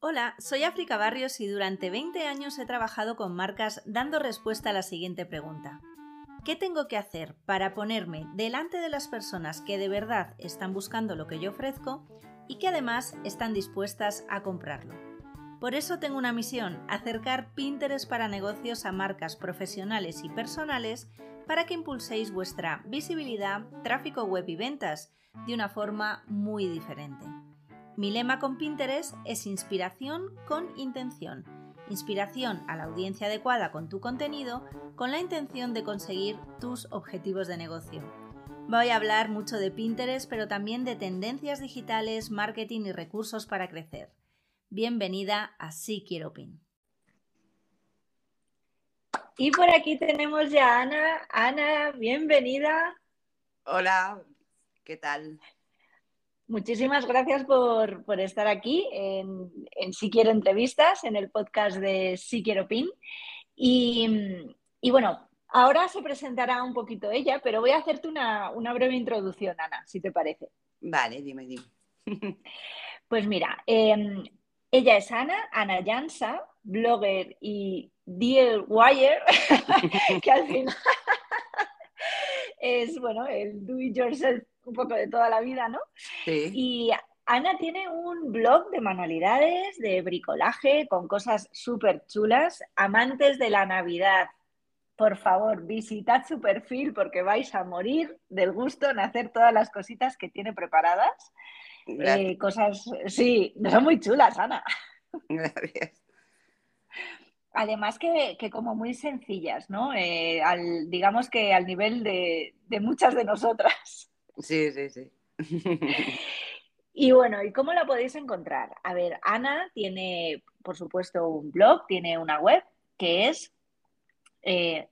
Hola, soy África Barrios y durante 20 años he trabajado con marcas dando respuesta a la siguiente pregunta. ¿Qué tengo que hacer para ponerme delante de las personas que de verdad están buscando lo que yo ofrezco y que además están dispuestas a comprarlo? Por eso tengo una misión, acercar Pinterest para negocios a marcas profesionales y personales para que impulséis vuestra visibilidad, tráfico web y ventas de una forma muy diferente. Mi lema con Pinterest es inspiración con intención. Inspiración a la audiencia adecuada con tu contenido con la intención de conseguir tus objetivos de negocio. Voy a hablar mucho de Pinterest, pero también de tendencias digitales, marketing y recursos para crecer. Bienvenida a Sí Quiero Pin. Y por aquí tenemos ya a Ana. Ana, bienvenida. Hola, ¿qué tal? Muchísimas gracias por, estar aquí en, Si Quiero Entrevistas, en el podcast de Si Quiero PIN. Y, bueno, ahora se presentará un poquito ella, pero voy a hacerte una, breve introducción, Ana, si te parece. Vale, dime, dime. Pues mira, em, ella es Ana, Ana Jansa, blogger y Deal Wire, que al final es, bueno, el do it yourself un poco de toda la vida, ¿no? Sí. Y Ana tiene un blog de manualidades, de bricolaje, con cosas súper chulas. Amantes de la Navidad, por favor, visitad su perfil porque vais a morir del gusto en hacer todas las cositas que tiene preparadas. Eh, cosas, sí, son muy chulas, Ana. Gracias. Además que, como muy sencillas, ¿no? Eh, digamos que al nivel de, de muchas de nosotras. Sí, sí, sí. Y bueno, ¿y cómo la podéis encontrar? A ver, Ana tiene, por supuesto, un blog, tiene una web que es eh,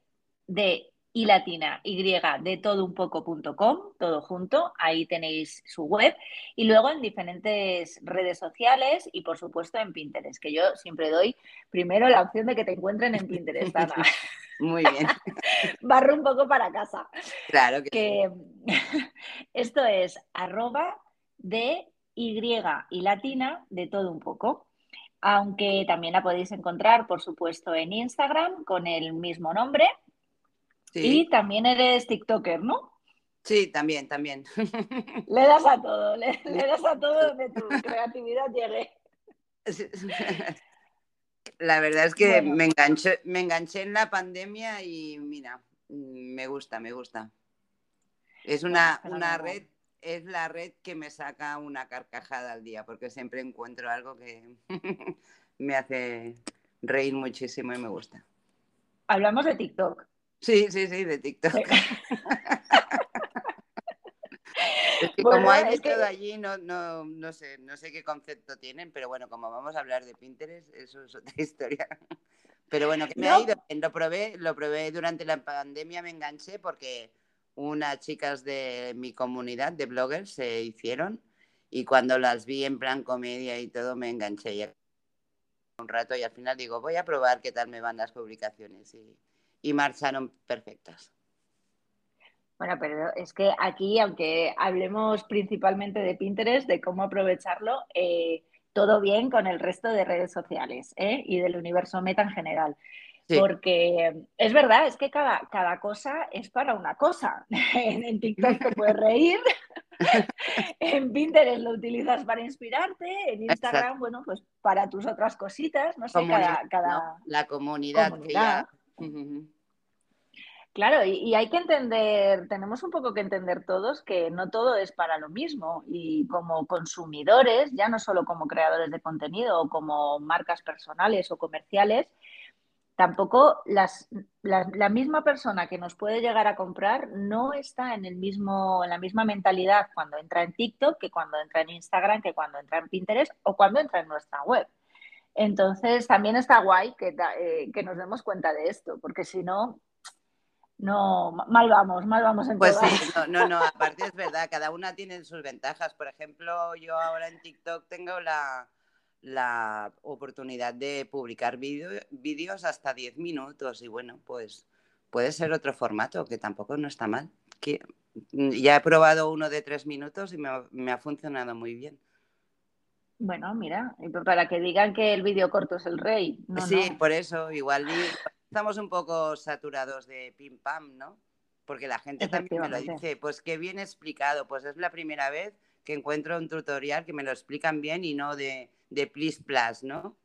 de y latina y de todo un poco.com, todo junto, ahí tenéis su web y luego en diferentes redes sociales y por supuesto en Pinterest, que yo siempre doy primero la opción de que te encuentren en Pinterest, Ana. Muy bien. Barro un poco para casa. Claro que, Esto es arroba de Y y latina de todo un poco. Aunque también la podéis encontrar, por supuesto, en Instagram con el mismo nombre. Y también eres TikToker, ¿no? Sí, también, también. Le das a todo, le, le das a todo donde tu creatividad llegue. La verdad es que me, enganché, me enganché en la pandemia y mira, me gusta, me gusta. Es una, una red, es la red que me saca una carcajada al día, porque siempre encuentro algo que me hace reír muchísimo y me gusta. Hablamos de TikTok. Sí, sí, sí, de TikTok. Es que como hay de todo allí, no, no, no, sé, no sé qué concepto tienen, pero bueno, como vamos a hablar de Pinterest, eso es otra historia. Pero bueno, que me ha ido Lo probé, lo probé durante la pandemia, me enganché porque unas chicas de mi comunidad de bloggers se hicieron y cuando las vi en plan comedia y todo, me enganché ya un rato y al final digo, voy a probar qué tal me van las publicaciones y, y marcharon perfectas. Bueno, pero es que aquí, aunque hablemos principalmente de Pinterest, de cómo aprovecharlo, eh, todo bien con el resto de redes sociales ¿eh? y del universo meta en general. Porque es verdad, es que cada, cada cosa es para una cosa. en, TikTok te puedes reír, en Pinterest lo utilizas para inspirarte, en Instagram, bueno, pues para tus otras cositas, no sé, cada, La comunidad, Claro, y, hay que entender, tenemos un poco que entender todos que no todo es para lo mismo y como consumidores, ya no solo como creadores de contenido o como marcas personales o comerciales, tampoco las, la, misma persona que nos puede llegar a comprar no está en, el mismo, en la misma mentalidad cuando entra en TikTok que cuando entra en Instagram, que cuando entra en Pinterest o cuando entra en nuestra web. Entonces, también está guay que, eh, que nos demos cuenta de esto, porque si no, no, mal vamos, mal vamos en Pues sí, no, no, no, aparte es verdad, cada una tiene sus ventajas. Por ejemplo, yo ahora en TikTok tengo la, la oportunidad de publicar vídeos hasta 10 minutos y bueno, pues puede ser otro formato que tampoco no está mal. Que mm, ya he probado uno de tres minutos y me, ha funcionado muy bien. Bueno, mira, para que digan que el vídeo corto es el rey. sí, por eso, igual estamos un poco saturados de pim pam, ¿no? Porque la gente también me lo dice, pues qué bien explicado, pues es la primera vez que encuentro un tutorial que me lo explican bien y no de, de please plus, ¿no?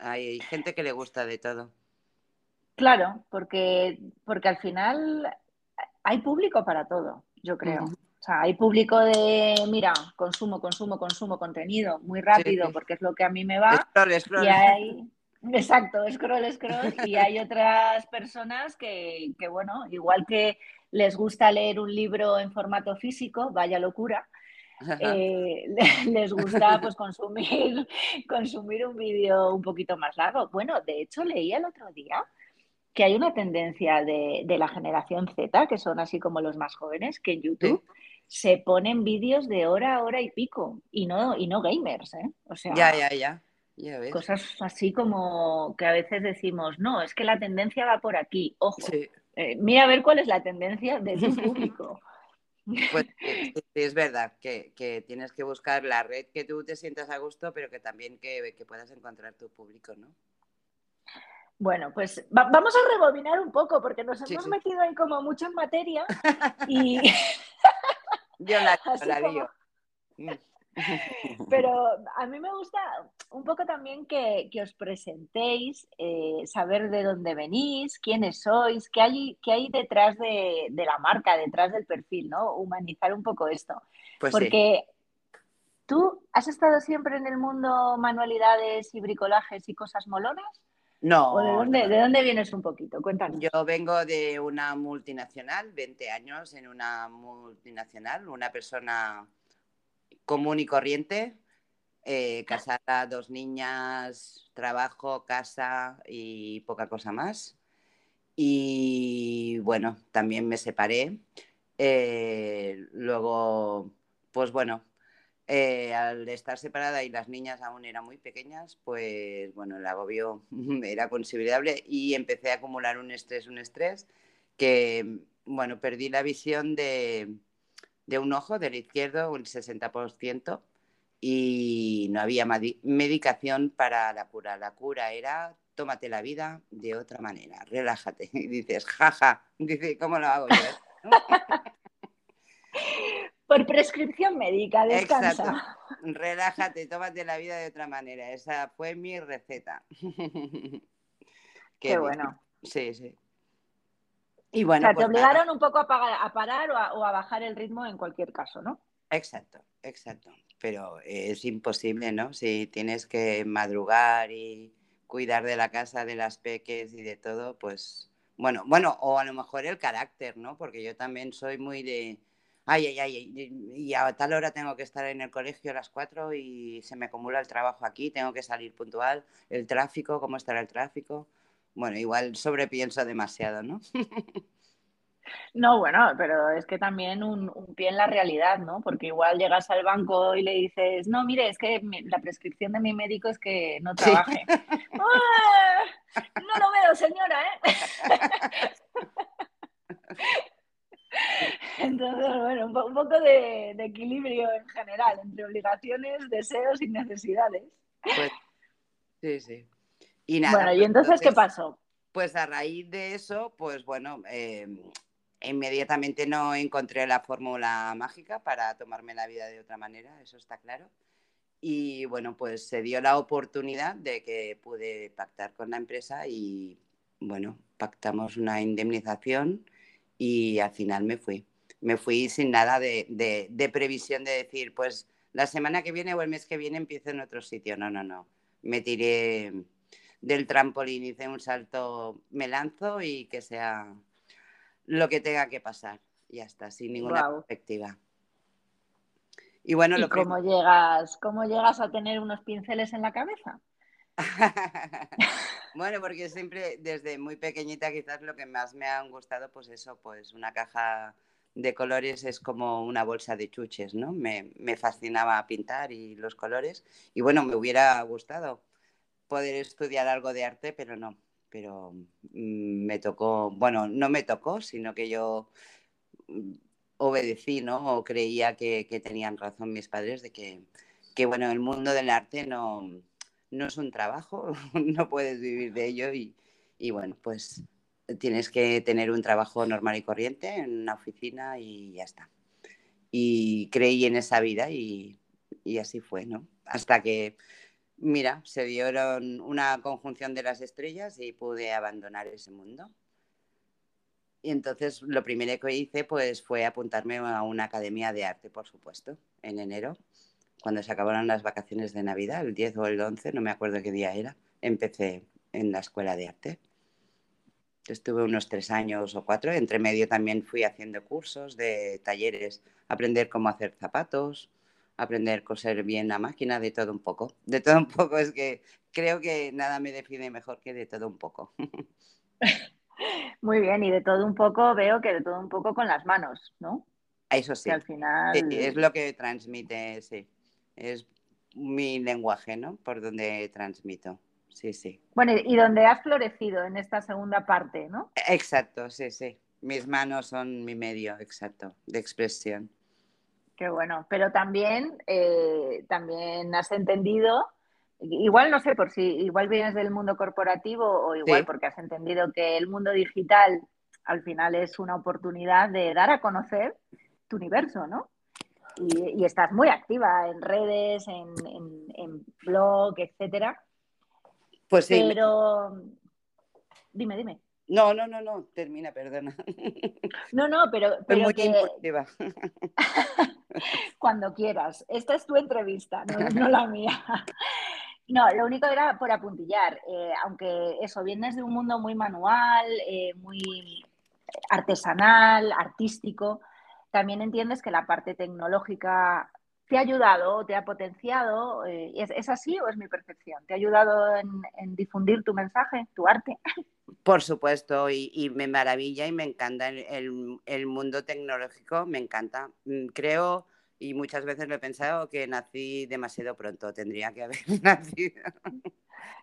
Hay gente que le gusta de todo. Claro, porque, porque al final hay público para todo, yo creo. O sea, hay público de, mira, consumo, consumo, consumo contenido muy rápido porque es lo que a mí me va. Y hay, exacto, scroll, scroll. y hay otras personas que, que, bueno, igual que les gusta leer un libro en formato físico, vaya locura, eh, les gusta pues consumir, consumir un vídeo un poquito más largo. Bueno, de hecho leí el otro día que hay una tendencia de, la generación Z, que son así como los más jóvenes, que en YouTube se ponen vídeos de hora, hora y pico, y no, y no gamers, ¿eh? O sea, ya, ya, ya. Cosas así como que a veces decimos, no, es que la tendencia va por aquí, ojo. Eh, mira a ver cuál es la tendencia de tu público. Pues es verdad que, tienes que buscar la red que tú te sientas a gusto, pero que también que, puedas encontrar tu público, ¿no? Bueno, pues vamos a rebobinar un poco porque nos hemos metido ahí como mucho en materia y... Yo la, la mm. Pero a mí me gusta un poco también que, os presentéis, eh, saber de dónde venís, quiénes sois, qué hay, qué hay detrás de, la marca, detrás del perfil, ¿no? Humanizar un poco esto. Pues Porque tú has estado siempre en el mundo manualidades y bricolajes y cosas molonas. No. de dónde, de dónde vienes un poquito? Cuéntanos. Yo vengo de una multinacional, 20 años en una multinacional, una persona común y corriente, eh, casada, dos niñas, trabajo, casa y poca cosa más. Y bueno, también me separé. Eh, luego, pues bueno, eh, al estar separada y las niñas aún eran muy pequeñas, pues bueno, el agobio era considerable y empecé a acumular un estrés, un estrés que, bueno, perdí la visión de, de un ojo, del izquierdo, un 60%, y no había medicación para la cura. La cura era tómate la vida de otra manera, relájate. Y dices, jaja, dice, ¿cómo lo hago yo? Por prescripción médica, descansa. Relájate, tómate la vida de otra manera. Esa fue mi receta. Qué, bueno. Sí, sí. Y bueno, o sea, te pues obligaron un poco a, parar o a, bajar el ritmo en cualquier caso, ¿no? Exacto, exacto. Pero es imposible, ¿no? Si tienes que madrugar y cuidar de la casa, de las peques y de todo, pues bueno, bueno, o a lo mejor el carácter, ¿no? Porque yo también soy muy de, ay, ay, ay, y a tal hora tengo que estar en el colegio a las cuatro y se me acumula el trabajo aquí, tengo que salir puntual, el tráfico, cómo estará el tráfico bueno, igual sobrepienso demasiado, ¿no? No, bueno, pero es que también un, pie en la realidad, ¿no? Porque igual llegas al banco y le dices, no, mire, es que la prescripción de mi médico es que no trabaje. ¡Ah! No lo veo, señora, ¿eh? Entonces, bueno, un, poco de, equilibrio en general entre obligaciones, deseos y necesidades. Pues, sí, sí. Y nada, bueno, ¿y pues entonces, qué pasó? Pues a raíz de eso, pues bueno, em, inmediatamente no encontré la fórmula mágica para tomarme la vida de otra manera, eso está claro. Y bueno, pues se dio la oportunidad de que pude pactar con la empresa y bueno, pactamos una indemnización y al final me fui. Me fui sin nada de, de previsión de decir, pues la semana que viene o el mes que viene empiezo en otro sitio. No, no, no. Me tiré del trampolín, hice un salto, me lanzo y que sea lo que tenga que pasar. Ya está, sin ninguna perspectiva. Y bueno, lo cómo llegas, cómo llegas a tener unos pinceles en la cabeza? bueno, porque siempre desde muy pequeñita quizás lo que más me han gustado, pues eso, pues una caja de colores es como una bolsa de chuches, ¿no? Me, me fascinaba pintar y los colores y bueno, me hubiera gustado poder estudiar algo de arte, pero no. Pero mm, me tocó, bueno, no me tocó, sino que yo mm, obedecí, ¿no? O creía que, tenían razón mis padres de que, que, bueno, el mundo del arte no, no es un trabajo, no puedes vivir de ello y, y, bueno, pues tienes que tener un trabajo normal y corriente en una oficina y ya está. Y creí en esa vida y, y así fue, ¿no? Hasta que, mira, se dieron una conjunción de las estrellas y pude abandonar ese mundo. Y entonces lo primero que hice pues fue apuntarme a una academia de arte, por supuesto, en enero, cuando se acabaron las vacaciones de Navidad, el 10 o el 11, no me acuerdo qué día era, empecé en la escuela de arte. Estuve unos tres años o cuatro, entre medio también fui haciendo cursos de talleres, aprender cómo hacer zapatos, aprender a coser bien la máquina, de todo un poco. De todo un poco es que creo que nada me define mejor que de todo un poco. Muy bien, y de todo un poco veo que de todo un poco con las manos, ¿no? Eso sí. al final... es lo que transmite, sí. Es mi lenguaje, ¿no? Por donde transmito. Sí, sí. Bueno, y donde has florecido en esta segunda parte, ¿no? Exacto, sí, sí. Mis manos son mi medio, exacto, de expresión. Qué bueno, pero también, eh, también has entendido, igual no sé por si igual vienes del mundo corporativo o igual porque has entendido que el mundo digital al final es una oportunidad de dar a conocer tu universo, ¿no? Y, estás muy activa en redes, en, en, blog, etcétera. Pues sí. Pero dime, dime. No, no, no, no, termina, perdona. No, no, pero. pero muy que... Cuando quieras. Esta es tu entrevista, no, la mía. No, lo único era por apuntillar, eh, aunque eso, vienes de un mundo muy manual, eh, muy artesanal, artístico, también entiendes que la parte tecnológica te ha ayudado, te ha potenciado. Eh, ¿es, así o es mi percepción? ¿Te ha ayudado en, difundir tu mensaje, tu arte? Por supuesto, y, me maravilla y me encanta el, mundo tecnológico, me encanta. Mm, creo, y muchas veces lo he pensado, que nací demasiado pronto, tendría que haber nacido.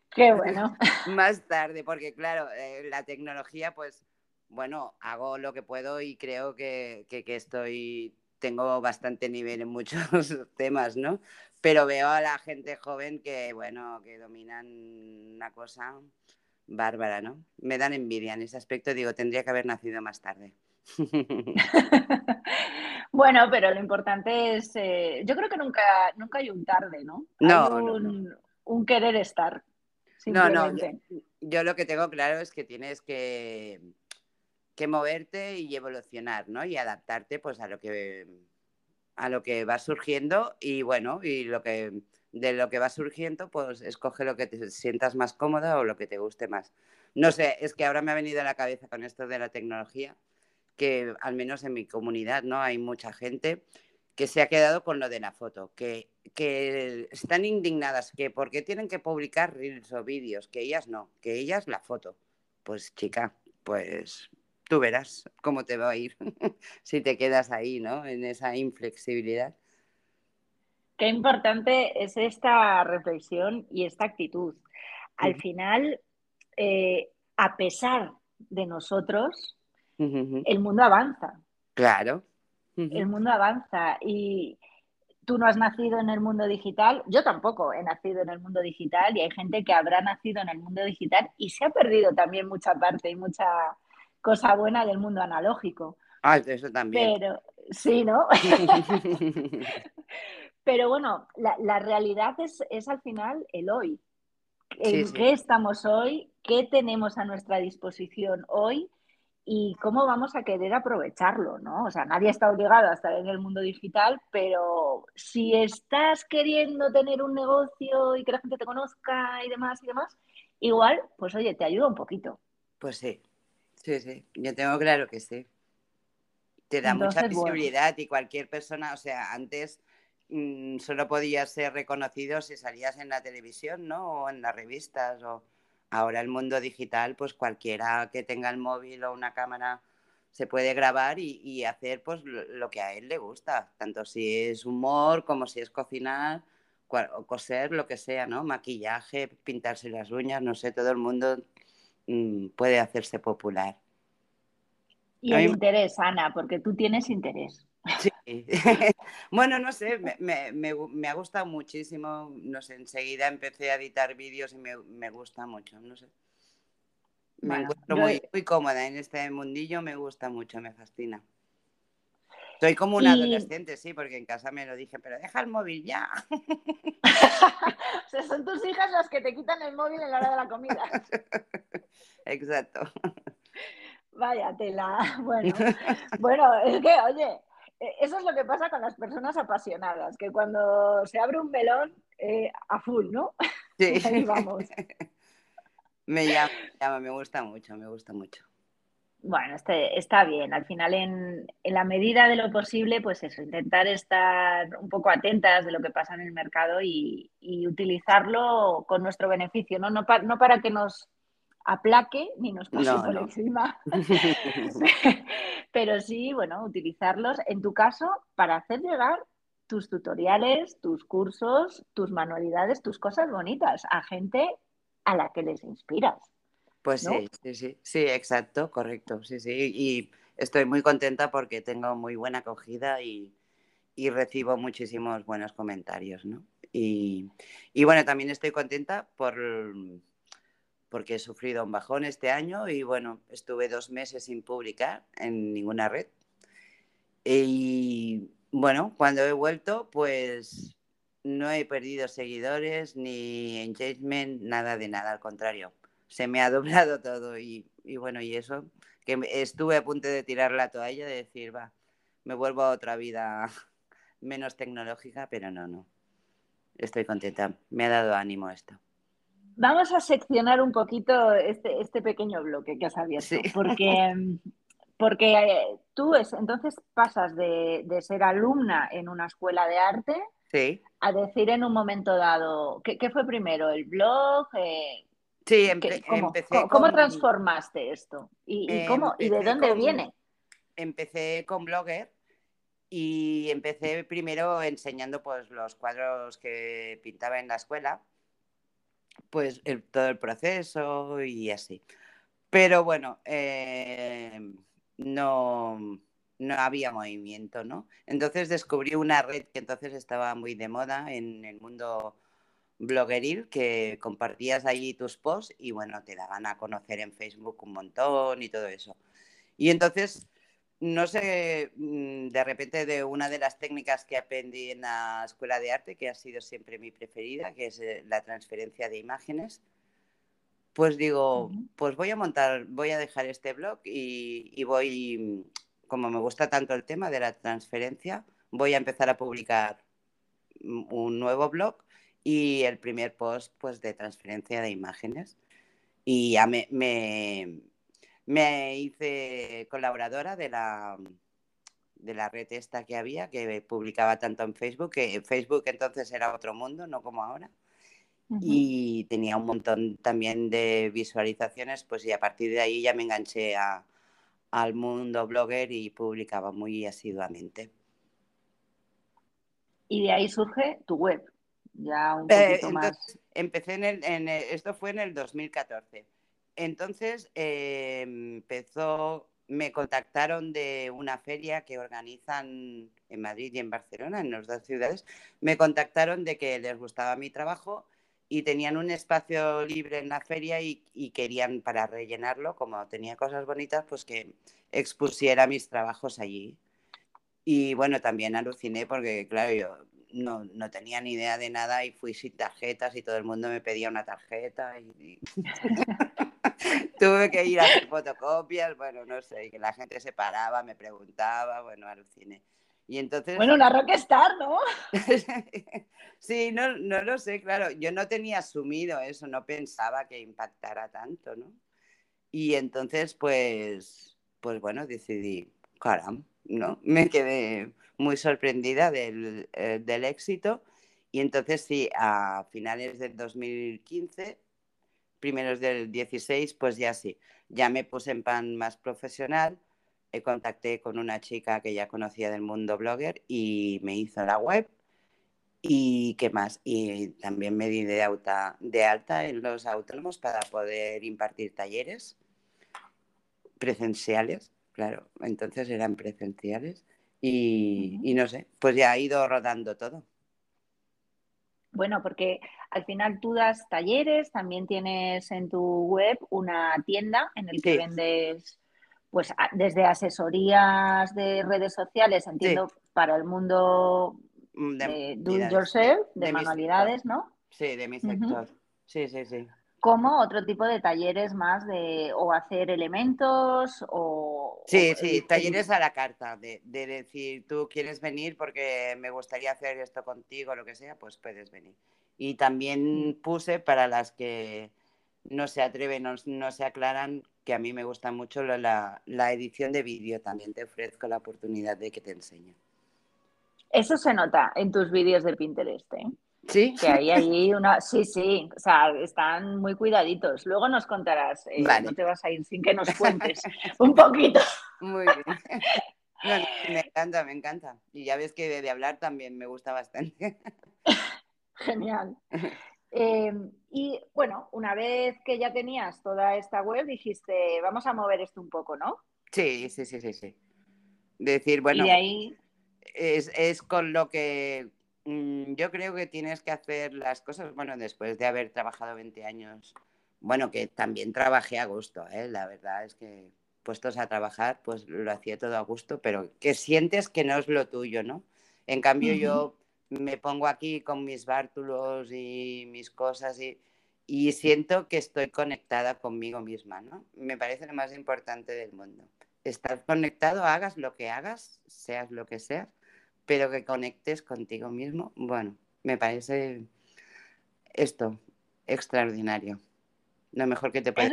Qué bueno. Más tarde, porque claro, eh, la tecnología, pues, bueno, hago lo que puedo y creo que, que estoy tengo bastante nivel en muchos temas, ¿no? Pero veo a la gente joven que, bueno, que dominan una cosa bárbara, ¿no? Me dan envidia en ese aspecto, digo, tendría que haber nacido más tarde. bueno, pero lo importante es, eh, yo creo que nunca, nunca hay un tarde, ¿no? No, un, un querer estar. No, no, yo, lo que tengo claro es que tienes que, que moverte y evolucionar, ¿no? Y adaptarte pues a lo que a lo que va surgiendo y bueno, y lo que de lo que va surgiendo, pues escoge lo que te sientas más cómoda o lo que te guste más. No sé, es que ahora me ha venido a la cabeza con esto de la tecnología, que al menos en mi comunidad, ¿no? Hay mucha gente que se ha quedado con lo de la foto, que, que están indignadas, que porque tienen que publicar reels o vídeos, que ellas no, que ellas la foto. Pues chica, pues tú verás cómo te va a ir si te quedas ahí, ¿no? En esa inflexibilidad. Qué importante es esta reflexión y esta actitud. Al final, eh, a pesar de nosotros, el mundo avanza. Claro. El mundo avanza y tú no has nacido en el mundo digital, yo tampoco he nacido en el mundo digital y hay gente que habrá nacido en el mundo digital y se ha perdido también mucha parte y mucha, cosa buena del mundo analógico. Ah, eso también. Pero, sí, ¿no? Pero bueno, la, realidad es, es, al final el hoy. ¿En qué estamos hoy? ¿Qué tenemos a nuestra disposición hoy? y cómo vamos a querer aprovecharlo, ¿no? O sea, nadie está obligado a estar en el mundo digital, pero si estás queriendo tener un negocio y que la gente te conozca y demás y demás, igual, pues oye, te ayuda un poquito. Pues sí, Sí, sí, yo tengo claro que sí. Te da mucha visibilidad y cualquier persona, o sea, antes mm, solo podías ser reconocido si salías en la televisión, ¿no? O en las revistas. O ahora el mundo digital, pues cualquiera que tenga el móvil o una cámara se puede grabar y, hacer pues lo, que a él le gusta, tanto si es humor como si es cocinar o coser, lo que sea, ¿no? Maquillaje, pintarse las uñas, no sé, todo el mundo puede hacerse popular. Y el interés, Ana, porque tú tienes interés. Sí, bueno, no sé, me, ha gustado muchísimo, no sé, enseguida empecé a editar vídeos y me, gusta mucho, no sé. Me encuentro muy, muy cómoda en este mundillo, me gusta mucho, me fascina. Soy como un adolescente, sí, porque en casa me lo dije, pero deja el móvil ya. o sea, son tus hijas las que te quitan el móvil en la hora de la comida. Exacto. Vaya tela. Bueno, bueno, es que, oye, e, eso es lo que pasa con las personas apasionadas, que cuando se abre un melón, eh, a full, ¿no? Sí. Ahí vamos. Me llama, me llama, me gusta mucho, me gusta mucho. Bueno, este, está bien. Al final, en, la medida de lo posible, pues eso, intentar estar un poco atentas de lo que pasa en el mercado y, utilizarlo con nuestro beneficio, ¿no? No, no para que nos aplaque ni nos pase por encima, pero sí, bueno, utilizarlos, en tu caso, para hacer llegar tus tutoriales, tus cursos, tus manualidades, tus cosas bonitas a gente a la que les inspiras. Pues sí, sí, sí, sí, exacto, correcto, sí, sí. Y estoy muy contenta porque tengo muy buena acogida y, recibo muchísimos buenos comentarios, ¿no? Y, bueno, también estoy contenta por porque he sufrido un bajón este año y bueno, estuve dos meses sin publicar en ninguna red. Y bueno, cuando he vuelto, pues no he perdido seguidores ni engagement, nada de nada, al contrario se me ha doblado todo y, bueno, y eso, que estuve a punto de tirar la toalla, de decir, va, me vuelvo a otra vida menos tecnológica, pero no, no. Estoy contenta, me ha dado ánimo esto. Vamos a seccionar un poquito este, este pequeño bloque que has abierto, porque, porque eh, tú es, entonces pasas de, ser alumna en una escuela de arte a decir en un momento dado, ¿qué, fue primero? ¿El blog? Eh, Sí, empecé. ¿Cómo, transformaste esto? ¿Y, eh, cómo, ¿y de dónde viene? Empecé con Blogger y empecé primero enseñando pues, los cuadros que pintaba en la escuela, pues todo el proceso y así. Pero bueno, eh, no, no había movimiento, ¿no? Entonces descubrí una red que entonces estaba muy de moda en el mundo blogueril que compartías allí tus posts y bueno, te daban a conocer en Facebook un montón y todo eso. Y entonces, no sé, mm, de repente de una de las técnicas que aprendí en la escuela de arte, que ha sido siempre mi preferida, que es eh, la transferencia de imágenes, pues digo, pues voy a montar, voy a dejar este blog y, y voy, como me gusta tanto el tema de la transferencia, voy a empezar a publicar un nuevo blog y el primer post pues de transferencia de imágenes. Y ya me, me, hice colaboradora de la, de la red esta que había, que publicaba tanto en Facebook, que Facebook entonces era otro mundo, no como ahora. Y tenía un montón también de visualizaciones, pues y a partir de ahí ya me enganché a, al mundo blogger y publicaba muy asiduamente. Y de ahí surge tu web ya un eh, poquito más. Empecé en el, esto fue en el 2014. Entonces eh, empezó, me contactaron de una feria que organizan en Madrid y en Barcelona, en las dos ciudades. Me contactaron de que les gustaba mi trabajo y tenían un espacio libre en la feria y, querían para rellenarlo, como tenía cosas bonitas, pues que expusiera mis trabajos allí. Y bueno, también aluciné porque, claro, yo no, no, tenía ni idea de nada y fui sin tarjetas y todo el mundo me pedía una tarjeta y, tuve que ir a hacer fotocopias, bueno, no sé, que la gente se paraba, me preguntaba, bueno, aluciné. Y entonces... Bueno, una rockstar, ¿no? sí, no, no lo sé, claro, yo no tenía asumido eso, no pensaba que impactara tanto, ¿no? Y entonces, pues, pues bueno, decidí, caramba, ¿no? Me quedé muy sorprendida del, eh, del, éxito. Y entonces sí, a finales del 2015, primeros del 16, pues ya sí, ya me puse en pan más profesional. Eh, contacté con una chica que ya conocía del mundo blogger y me hizo la web. ¿Y qué más? Y también me di de, alta, de alta en los autónomos para poder impartir talleres presenciales, claro, entonces eran presenciales y, y no sé, pues ya ha ido rodando todo. Bueno, porque al final tú das talleres, también tienes en tu web una tienda en el que vendes pues desde asesorías de redes sociales, entiendo, para el mundo mm, de, do it yourself, de, manualidades, ¿no? Sí, de mi sector. Sí, sí, sí. Como otro tipo de talleres más de o hacer elementos o... Sí, sí, talleres a la carta, de, de, decir, tú quieres venir porque me gustaría hacer esto contigo, lo que sea, pues puedes venir. Y también puse para las que no se atreven, no, no se aclaran, que a mí me gusta mucho la, la edición de vídeo, también te ofrezco la oportunidad de que te enseñe. Eso se nota en tus vídeos de Pinterest, ¿eh? Sí. Que hay ahí una. Sí, sí, o sea, están muy cuidaditos. Luego nos contarás, eh, no te vas a ir sin que nos cuentes un poquito. Muy bien. me encanta, me encanta. Y ya ves que de, hablar también me gusta bastante. Genial. Em, y bueno, una vez que ya tenías toda esta web, dijiste, vamos a mover esto un poco, ¿no? Sí, sí, sí, sí, sí. Decir, bueno, y ahí... es, es con lo que yo creo que tienes que hacer las cosas, bueno, después de haber trabajado 20 años, bueno, que también trabajé a gusto, ¿eh? la verdad es que puestos a trabajar, pues lo hacía todo a gusto, pero que sientes que no es lo tuyo, ¿no? En cambio, yo me pongo aquí con mis bártulos y mis cosas y, y, siento que estoy conectada conmigo misma, ¿no? Me parece lo más importante del mundo. Estar conectado, hagas lo que hagas, seas lo que seas, pero que conectes contigo mismo, bueno, me parece esto extraordinario. Lo mejor que te puede...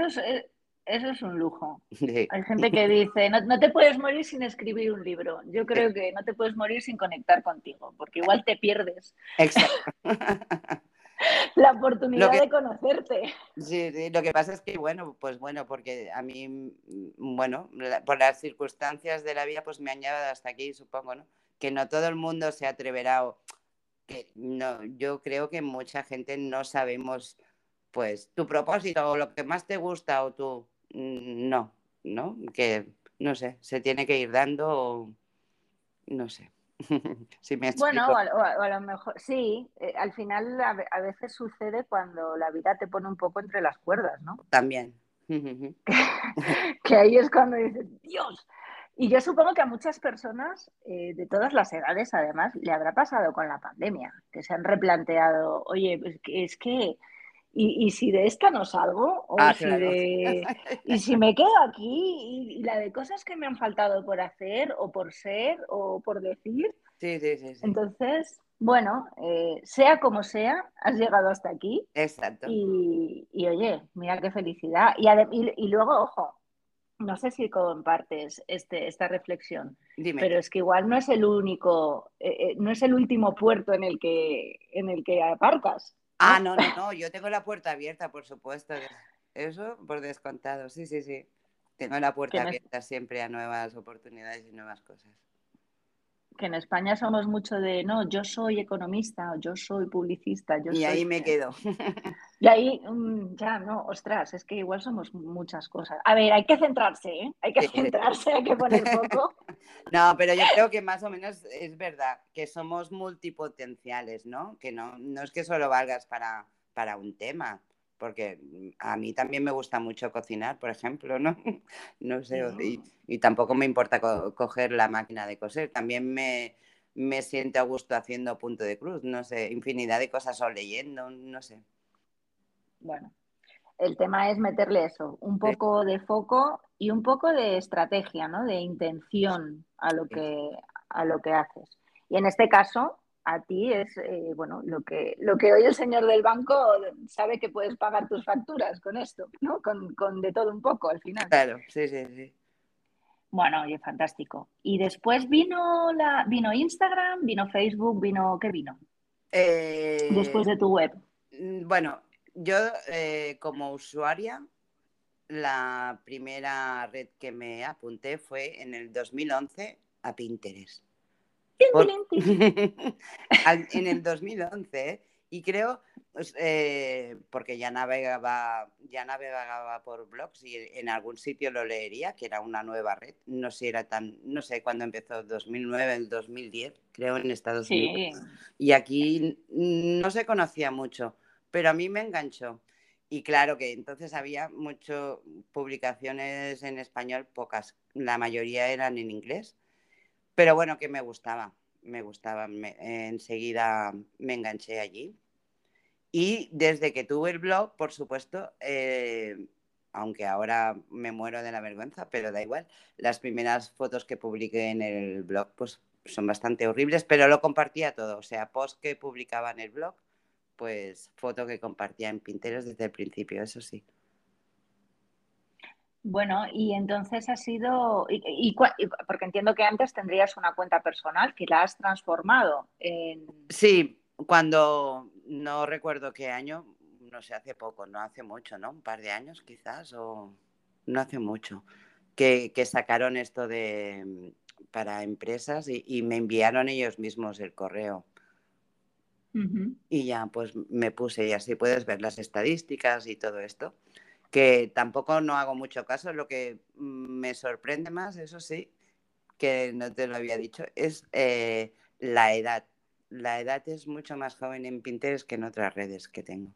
Eso es un lujo. Hay gente que dice, no, te puedes morir sin escribir un libro. Yo creo que no te puedes morir sin conectar contigo, porque igual te pierdes. Exacto. La oportunidad de conocerte. Sí, sí, lo que pasa es que, bueno, pues bueno, porque a mí, mm, bueno, por las circunstancias de la vida, pues me han llevado hasta aquí, supongo, ¿no? Que no todo el mundo se atreverá o que no, yo creo que mucha gente no sabemos, pues, tu propósito o lo que más te gusta o tu Mm, no, ¿no? Que, no sé, se tiene que ir dando, no sé. si me bueno, o a, lo mejor, sí, eh, al final a, veces sucede cuando la vida te pone un poco entre las cuerdas, ¿no? También. que ahí es cuando dices, Dios. Y yo supongo que a muchas personas eh, de todas las edades, además, le habrá pasado con la pandemia, que se han replanteado, oye, pues es que y, si de esta no salgo, o ah, si y si me quedo aquí, y, la de cosas que me han faltado por hacer, o por ser, o por decir. Sí, sí, sí. Entonces, bueno, eh, sea como sea, has llegado hasta aquí. Exacto. Y, oye, mira qué felicidad. Y, y, luego, ojo, no sé si compartes este, esta reflexión, pero es que igual no es el único, eh, eh, no es el último puerto en el que, en el que aparcas. Ah, no, no, no, yo tengo la puerta abierta, por supuesto. Eso por descontado, sí, sí, sí. Tengo la puerta abierta siempre a nuevas oportunidades y nuevas cosas que en España somos mucho de, no, yo soy economista, o yo soy publicista. Yo y ahí me quedo. Y ahí, mm, ya, no, ostras, es que igual somos muchas cosas. A ver, hay que centrarse, ¿eh? Hay que centrarse, hay que poner poco. No, pero yo creo que más o menos es verdad, que somos multipotenciales, ¿no? Que no, no es que solo valgas para, para un tema porque mm, a mí también me gusta mucho cocinar, por ejemplo, ¿no? No sé, y, tampoco me importa coger la máquina de coser, también me, me siento a gusto haciendo punto de cruz, no sé, infinidad de cosas o leyendo, no sé. Bueno, el tema es meterle eso, un poco de foco y un poco de estrategia, ¿no? De intención a lo que, a lo que haces. Y en este caso, a ti es, eh, bueno, lo que, lo que hoy el señor del banco sabe que puedes pagar tus facturas con esto, ¿no? Con, de todo un poco al final. Claro, sí, sí, sí. Bueno, oye, fantástico. Y después vino la, vino Instagram, vino Facebook, vino, ¿qué vino? Eh, después de tu web. Mm, bueno, yo eh, como usuaria, la primera red que me apunté fue en el 2011 a Pinterest. en el 2011 y creo pues, eh, porque ya navegaba, ya navegaba por blogs y en algún sitio lo leería, que era una nueva red. No sé, era tan, no sé cuándo empezó, 2009, el 2010, creo, en Estados Unidos. Y aquí no se conocía mucho, pero a mí me enganchó. Y claro que entonces había muchas publicaciones en español, pocas, la mayoría eran en inglés, pero bueno, que me gustaba, me gustaba, enseguida me enganché allí y desde que tuve el blog, por supuesto, eh, aunque ahora me muero de la vergüenza, pero da igual, las primeras fotos que publiqué en el blog pues son bastante horribles, pero lo compartía todo, o sea, post que publicaba en el blog, pues foto que compartía en Pinterest desde el principio, eso sí. Bueno, y entonces ha sido, y, porque entiendo que antes tendrías una cuenta personal que la has transformado en... Sí, cuando no recuerdo qué año, no sé, hace poco, no hace mucho, ¿no? Un par de años quizás, o no hace mucho, que, sacaron esto de para empresas y, me enviaron ellos mismos el correo. Y ya pues me puse y así puedes ver las estadísticas y todo esto, que tampoco no hago mucho caso, lo que me sorprende más, eso sí, que no te lo había dicho, es eh, la edad la edad es mucho más joven en Pinterest que en otras redes que tengo.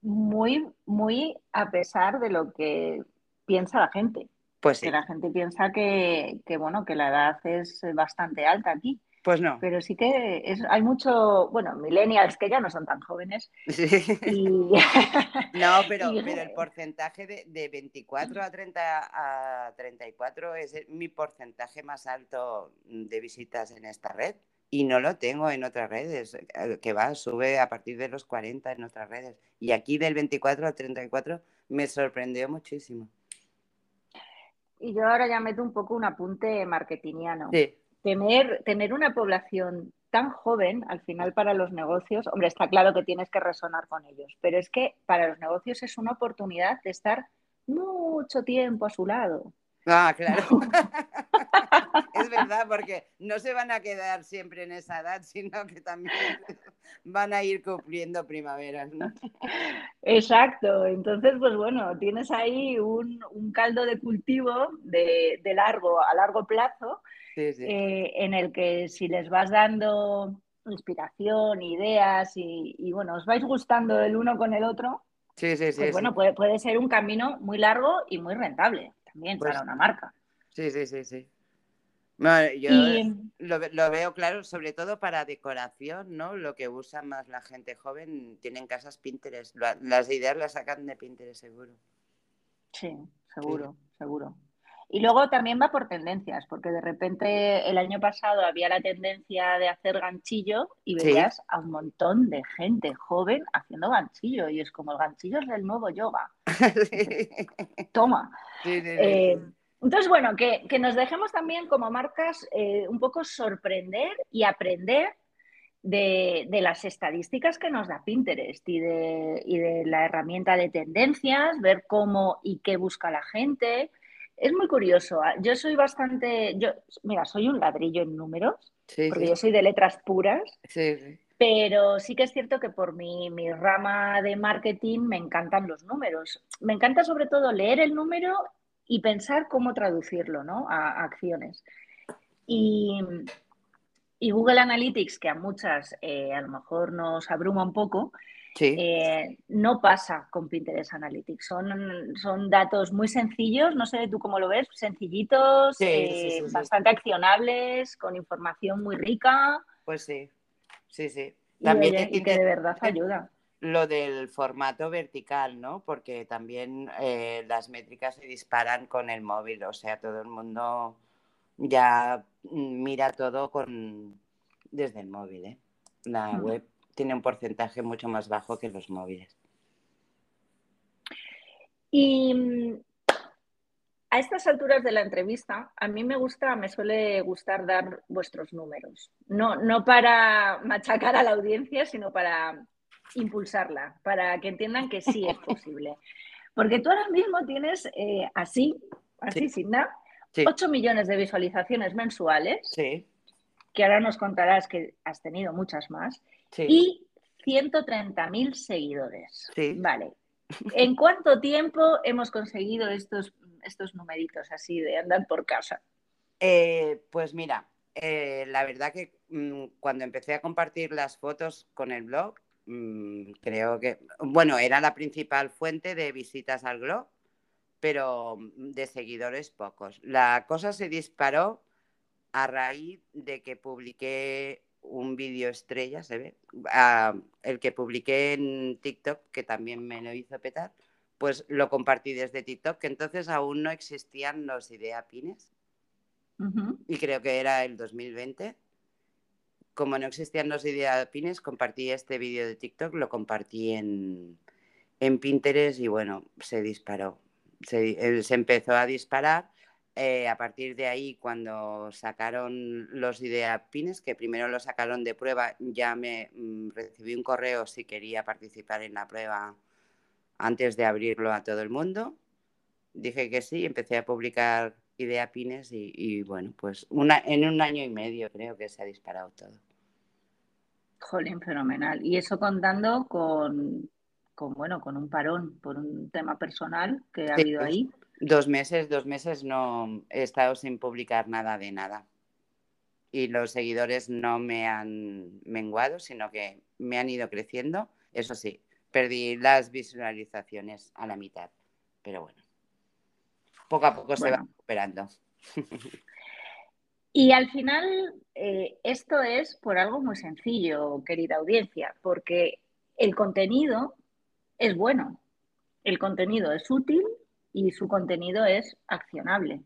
Muy, muy a pesar de lo que piensa la gente. Pues sí. Que la gente piensa que, bueno, que la edad es bastante alta aquí. Pues no. Pero sí que hay mucho, bueno, millennials que ya no son tan jóvenes. Sí. no, pero, pero, el porcentaje de, de, 24 a, 30, a 34 es mi porcentaje más alto de visitas en esta red y no lo tengo en otras redes, eh, que va, sube a partir de los 40 en otras redes. Y aquí del 24 al 34 me sorprendió muchísimo. Y yo ahora ya meto un poco un apunte marketingiano. Tener, tener una población tan joven, al final para los negocios, hombre, está claro que tienes que resonar con ellos, pero es que para los negocios es una oportunidad de estar mucho tiempo a su lado. Ah, claro. es verdad, porque no se van a quedar siempre en esa edad, sino que también van a ir cumpliendo primaveras, ¿no? Exacto. Entonces, pues bueno, tienes ahí un, caldo de cultivo de, largo, a largo plazo, eh, en el que si les vas dando inspiración, ideas y, bueno, os vais gustando el uno con el otro, sí, sí, pues bueno, puede, puede ser un camino muy largo y muy rentable también para pues una marca. Sí, sí, sí, sí. yo lo, veo claro, sobre todo para decoración, ¿no? Lo que usa más la gente joven, tienen casas Pinterest. Las ideas las sacan de Pinterest, seguro. Sí, seguro, seguro. Y luego también va por tendencias, porque de repente el año pasado había la tendencia de hacer ganchillo y veías a un montón de gente joven haciendo ganchillo. Y es como el ganchillo es el nuevo yoga. Toma. Eh, entonces, bueno, que, nos dejemos también como marcas eh, un poco sorprender y aprender de, las estadísticas que nos da Pinterest y de, y de la herramienta de tendencias, ver cómo y qué busca la gente es muy curioso. Ah, yo soy bastante, yo, mira, soy un ladrillo en números, porque yo soy de letras puras. Pero sí que es cierto que por mi, rama de marketing me encantan los números. Me encanta sobre todo leer el número y pensar cómo traducirlo ¿no? a, acciones. Y, Google Analytics, que a muchas eh, a lo mejor nos abruma un poco, eh, no pasa con Pinterest Analytics. Son, son datos muy sencillos, no sé tú cómo lo ves, sencillitos, eh, bastante accionables, con información muy rica. Pues sí, sí, sí. También y, que de verdad ayuda. Lo del formato vertical, ¿no? Porque también eh, las métricas se disparan con el móvil, o sea, todo el mundo ya mira todo con desde el móvil, ¿eh? La web tiene un porcentaje mucho más bajo que los móviles. Y mm, a estas alturas de la entrevista, a mí me gusta, me suele gustar dar vuestros números. No, no para machacar a la audiencia, sino para impulsarla, para que entiendan que sí es posible. Porque tú ahora mismo tienes eh, así, así sin nada, 8 millones de visualizaciones mensuales. Sí. Que ahora nos contarás que has tenido muchas más y 130.000 seguidores. Sí. Vale. ¿En cuánto tiempo hemos conseguido estos, estos numeritos así de andar por casa? Eh, pues mira, eh, la verdad que mm, cuando empecé a compartir las fotos con el blog, mm, creo que, bueno, era la principal fuente de visitas al blog, pero mm, de seguidores pocos. La cosa se disparó a raíz de que publiqué un vídeo estrella, se ve, ah, el que publiqué en TikTok, que también me lo hizo petar, pues lo compartí desde TikTok, que entonces aún no existían los ideapines y creo que era el 2020. Como no existían los ideapines, compartí este vídeo de TikTok, lo compartí en, en Pinterest y bueno, se disparó. Se, eh, se empezó a disparar. Eh, a partir de ahí, cuando sacaron los ideapines, que primero lo sacaron de prueba, ya me mm, recibí un correo si quería participar en la prueba antes de abrirlo a todo el mundo. Dije que sí, empecé a publicar idea pines y, bueno, pues una, en un año y medio creo que se ha disparado todo. Jolín, fenomenal. Y eso contando con, con bueno, con un parón por un tema personal que ha habido ahí. Dos meses, dos meses no he estado sin publicar nada de nada. Y los seguidores no me han menguado, sino que me han ido creciendo. Eso sí, perdí las visualizaciones a la mitad. Pero bueno poco a poco se va recuperando. Y al final, eh, esto es por algo muy sencillo, querida audiencia, porque el contenido es bueno, el contenido es útil y su contenido es accionable.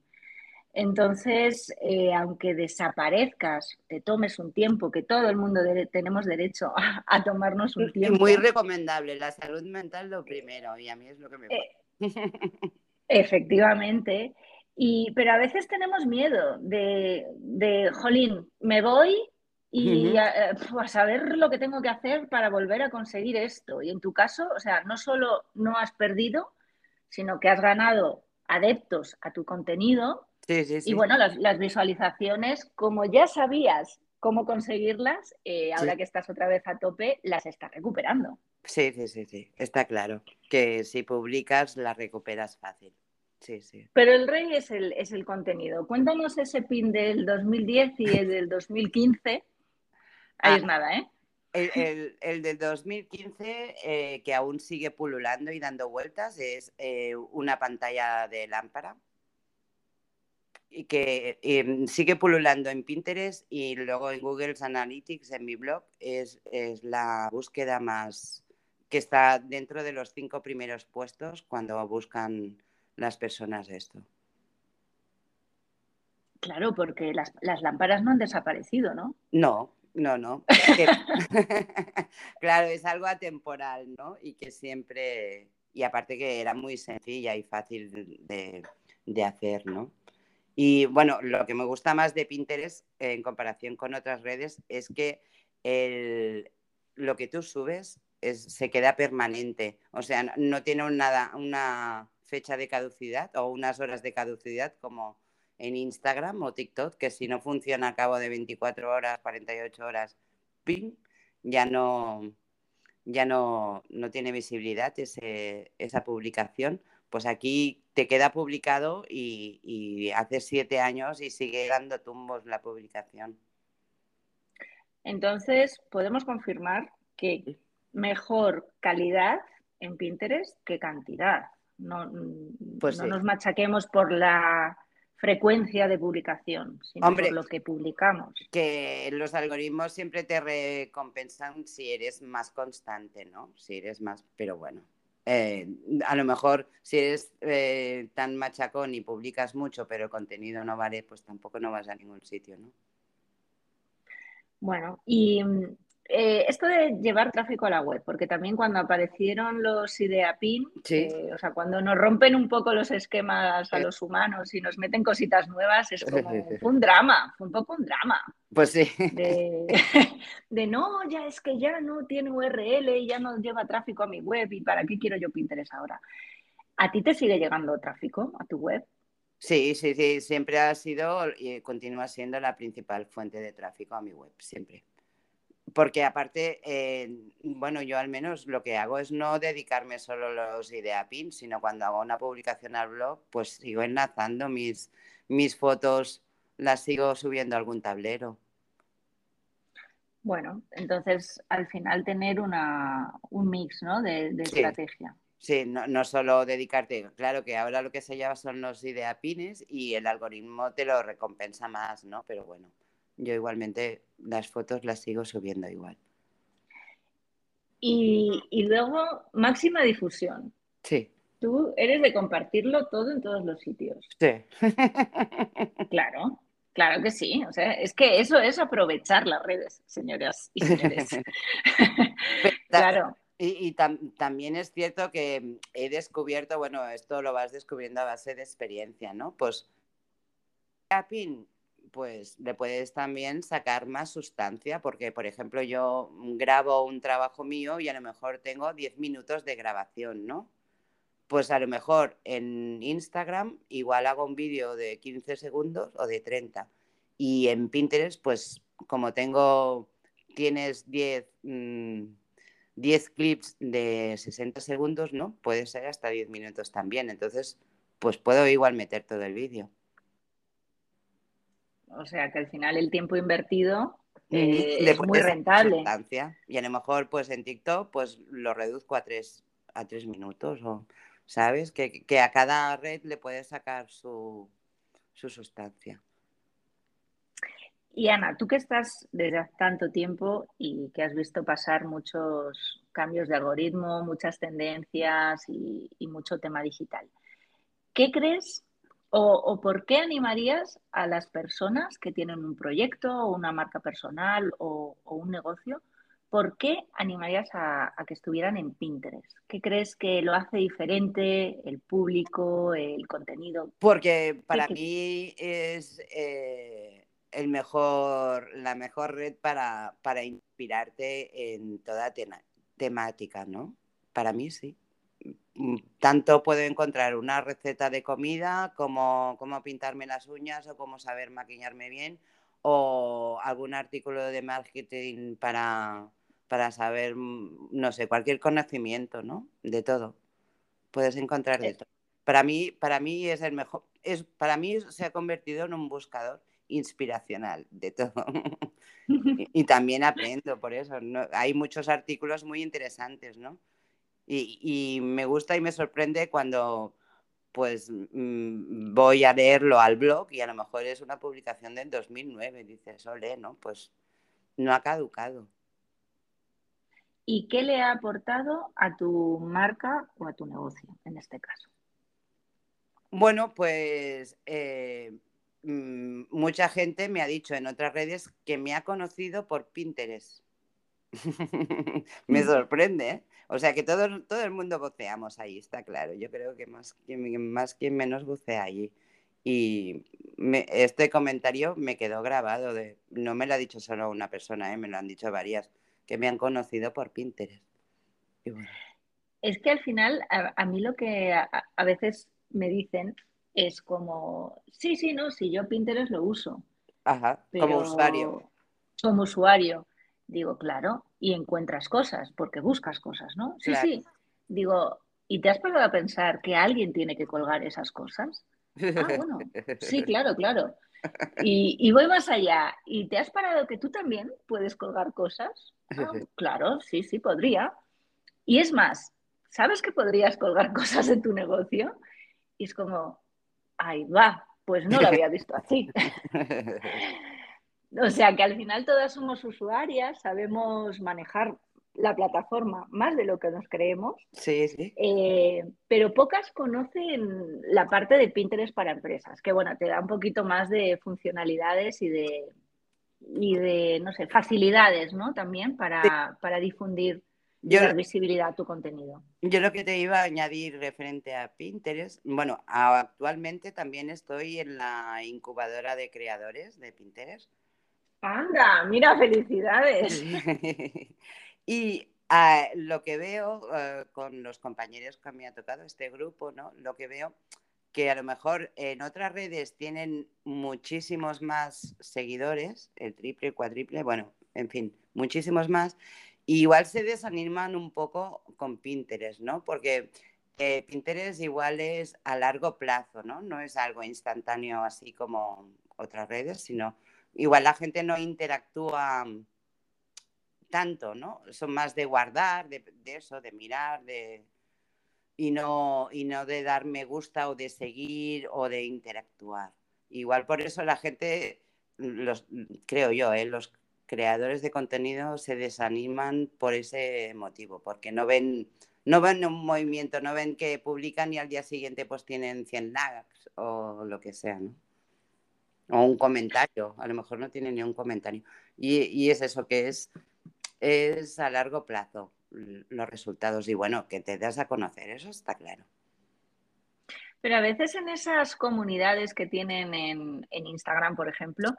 Entonces, eh, aunque desaparezcas, te tomes un tiempo, que todo el mundo tenemos derecho a, tomarnos un tiempo. Muy recomendable, la salud mental lo primero, y a mí es lo que me eh. Efectivamente. Y, pero a veces tenemos miedo de, de jolín, me voy y a, saber lo que tengo que hacer para volver a conseguir esto. Y en tu caso, o sea, no solo no has perdido, sino que has ganado adeptos a tu contenido. Y bueno, las, visualizaciones, como ya sabías cómo conseguirlas, eh, ahora que estás otra vez a tope, las estás recuperando. Sí, sí, sí, sí, está claro. Que si publicas la recuperas fácil. Sí, sí. Pero el rey es el, es el contenido. Cuéntanos ese pin del 2010 y el del 2015. Ahí es ah, nada, ¿eh? El, el, del 2015, eh, que aún sigue pululando y dando vueltas, es eh, una pantalla de lámpara y que em, sigue pululando en Pinterest y luego en Google Analytics, en mi blog, es, es la búsqueda más, que está dentro de los cinco primeros puestos cuando buscan las personas esto. Claro, porque las, lámparas no han desaparecido, ¿no? No, no, no. claro, es algo atemporal, ¿no? Y que siempre, y aparte que era muy sencilla y fácil de, de hacer, ¿no? Y bueno, lo que me gusta más de Pinterest en comparación con otras redes es que el, lo que tú subes se queda permanente. O sea, no tiene nada, una fecha de caducidad o unas horas de caducidad como en Instagram o TikTok, que si no funciona a cabo de 24 horas, 48 horas, ping, ya no, ya no, no tiene visibilidad ese, esa publicación. Pues aquí te queda publicado y, y hace siete años y sigue dando tumbos la publicación. Entonces, podemos confirmar que mejor calidad en Pinterest que cantidad. No, pues no nos machaquemos por la frecuencia de publicación, sino por lo que publicamos. Que los algoritmos siempre te recompensan si eres más constante, ¿no? Si eres más, pero bueno. Eh, a lo mejor si eres eh, tan machacón y publicas mucho, pero el contenido no vale, pues tampoco no vas a ningún sitio, ¿no? Bueno, y eh, esto de llevar tráfico a la web, porque también cuando aparecieron los IdeaPin, eh, o sea, cuando nos rompen un poco los esquemas a los humanos y nos meten cositas nuevas, es como fue un drama, fue un poco un drama. Pues sí. De, no, ya es que ya no tiene URL y ya no lleva tráfico a mi web y para qué quiero yo Pinterest ahora. ¿A ti te sigue llegando tráfico a tu web? Sí, sí, sí, siempre ha sido y continúa siendo la principal fuente de tráfico a mi web, siempre. Porque aparte, eh, bueno, yo al menos lo que hago es no dedicarme solo a los ideapins, sino cuando hago una publicación al blog, pues sigo enlazando mis, mis fotos, las sigo subiendo a algún tablero. Bueno, entonces al final tener una, un mix ¿no? de, estrategia. Sí, no, no, solo dedicarte, claro que ahora lo que se llama son los ideapines y el algoritmo te lo recompensa más, ¿no? Pero bueno, yo igualmente las fotos las sigo subiendo igual. Y, y luego, máxima difusión. Sí. Tú eres de compartirlo todo en todos los sitios. Sí. claro. Claro que sí, o sea, es que eso es aprovechar las redes, señoras y señores. claro. Y, también es cierto que he descubierto, bueno, esto lo vas descubriendo a base de experiencia, ¿no? Pues tapping, pues le puedes también sacar más sustancia, porque por ejemplo yo grabo un trabajo mío y a lo mejor tengo 10 minutos de grabación, ¿no? pues a lo mejor en Instagram igual hago un vídeo de 15 segundos o de 30. Y en Pinterest, pues como tengo, tienes 10, 10 mm, clips de 60 segundos, ¿no? Puede ser hasta 10 minutos también. Entonces, pues puedo igual meter todo el vídeo. O sea que al final el tiempo invertido eh, es muy rentable. Y a lo mejor pues en TikTok pues lo reduzco a 3 a tres minutos o ¿sabes? Que, a cada red le puedes sacar su, sustancia. Y Ana, tú que estás desde hace tanto tiempo y que has visto pasar muchos cambios de algoritmo, muchas tendencias y, mucho tema digital, ¿qué crees o, por qué animarías a las personas que tienen un proyecto o una marca personal o un negocio ¿por qué animarías a, que estuvieran en Pinterest? ¿Qué crees que lo hace diferente el público, el contenido? Porque para mí es eh, el mejor, la mejor red para, inspirarte en toda temática, ¿no? Para mí sí. Mm, tanto puedo encontrar una receta de comida como cómo pintarme las uñas o cómo saber maquillarme bien o algún artículo de marketing para, para saber, mm, no sé, cualquier conocimiento, ¿no? De todo. Puedes encontrar de todo. Para mí, para mí es el mejor, es, para mí se ha convertido en un buscador inspiracional de todo. y, también aprendo por eso. Hay muchos artículos muy interesantes, ¿no? Y, y, me gusta y me sorprende cuando pues mm, voy a leerlo al blog y a lo mejor es una publicación del 2009, dices, ole, ¿no? Pues no ha caducado. ¿Y qué le ha aportado a tu marca o a tu negocio en este caso? Bueno, pues eh, mm, mucha gente me ha dicho en otras redes que me ha conocido por Pinterest. me sorprende, ¿eh? O sea que todo, todo el mundo voceamos ahí, está claro. Yo creo que más quien, más quien menos vocea allí. Y este comentario me quedó grabado. De, no me lo ha dicho solo una persona, ¿eh? me lo han dicho varias, que me han conocido por Pinterest. Es que al final, a, mí lo que a, veces me dicen es como, sí, sí, no, si yo Pinterest lo uso. Ajá, como usuario. Como usuario. Digo, claro, y encuentras cosas, porque buscas cosas, ¿no? Sí, sí. Digo, ¿y te has parado a pensar que alguien tiene que colgar esas cosas? Ah, bueno, sí, claro, claro. Y, voy más allá. ¿Y te has parado que tú también puedes colgar cosas? Ah, claro, sí, sí, podría. Y es más, ¿sabes que podrías colgar cosas en tu negocio? Y es como, ahí va, pues no lo había visto así. O sea que al final todas somos usuarias, sabemos manejar la plataforma más de lo que nos creemos. Sí, sí. Eh, pero pocas conocen la parte de Pinterest para empresas, que bueno, te da un poquito más de funcionalidades y de, y de no sé, facilidades, ¿no? También para, para difundir y dar visibilidad a tu contenido. Yo lo que te iba a añadir referente a Pinterest, bueno, actualmente también estoy en la incubadora de creadores de Pinterest. Anda, mira, felicidades. y ah, lo que veo eh, con los compañeros que me ha tocado este grupo, ¿no? Lo que veo que a lo mejor en otras redes tienen muchísimos más seguidores, el triple, cuádruple, bueno, en fin, muchísimos más. igual se desaniman un poco con Pinterest, ¿no? Porque eh, Pinterest igual es a largo plazo, ¿no? No es algo instantáneo así como otras redes, sino igual la gente no interactúa tanto, ¿no? Son más de guardar, de, eso, de mirar, de y no, y no de dar me gusta o de seguir o de interactuar. Igual por eso la gente, los, creo yo, ¿eh? los creadores de contenido se desaniman por ese motivo, porque no ven, no ven un movimiento, no ven que publican y al día siguiente pues tienen 100 likes o lo que sea, ¿no? O un comentario, a lo mejor no tienen ni un comentario. Y, y es eso que es, es a largo plazo los resultados y bueno, que te das a conocer, eso está claro. Pero a veces en esas comunidades que tienen en, Instagram, por ejemplo,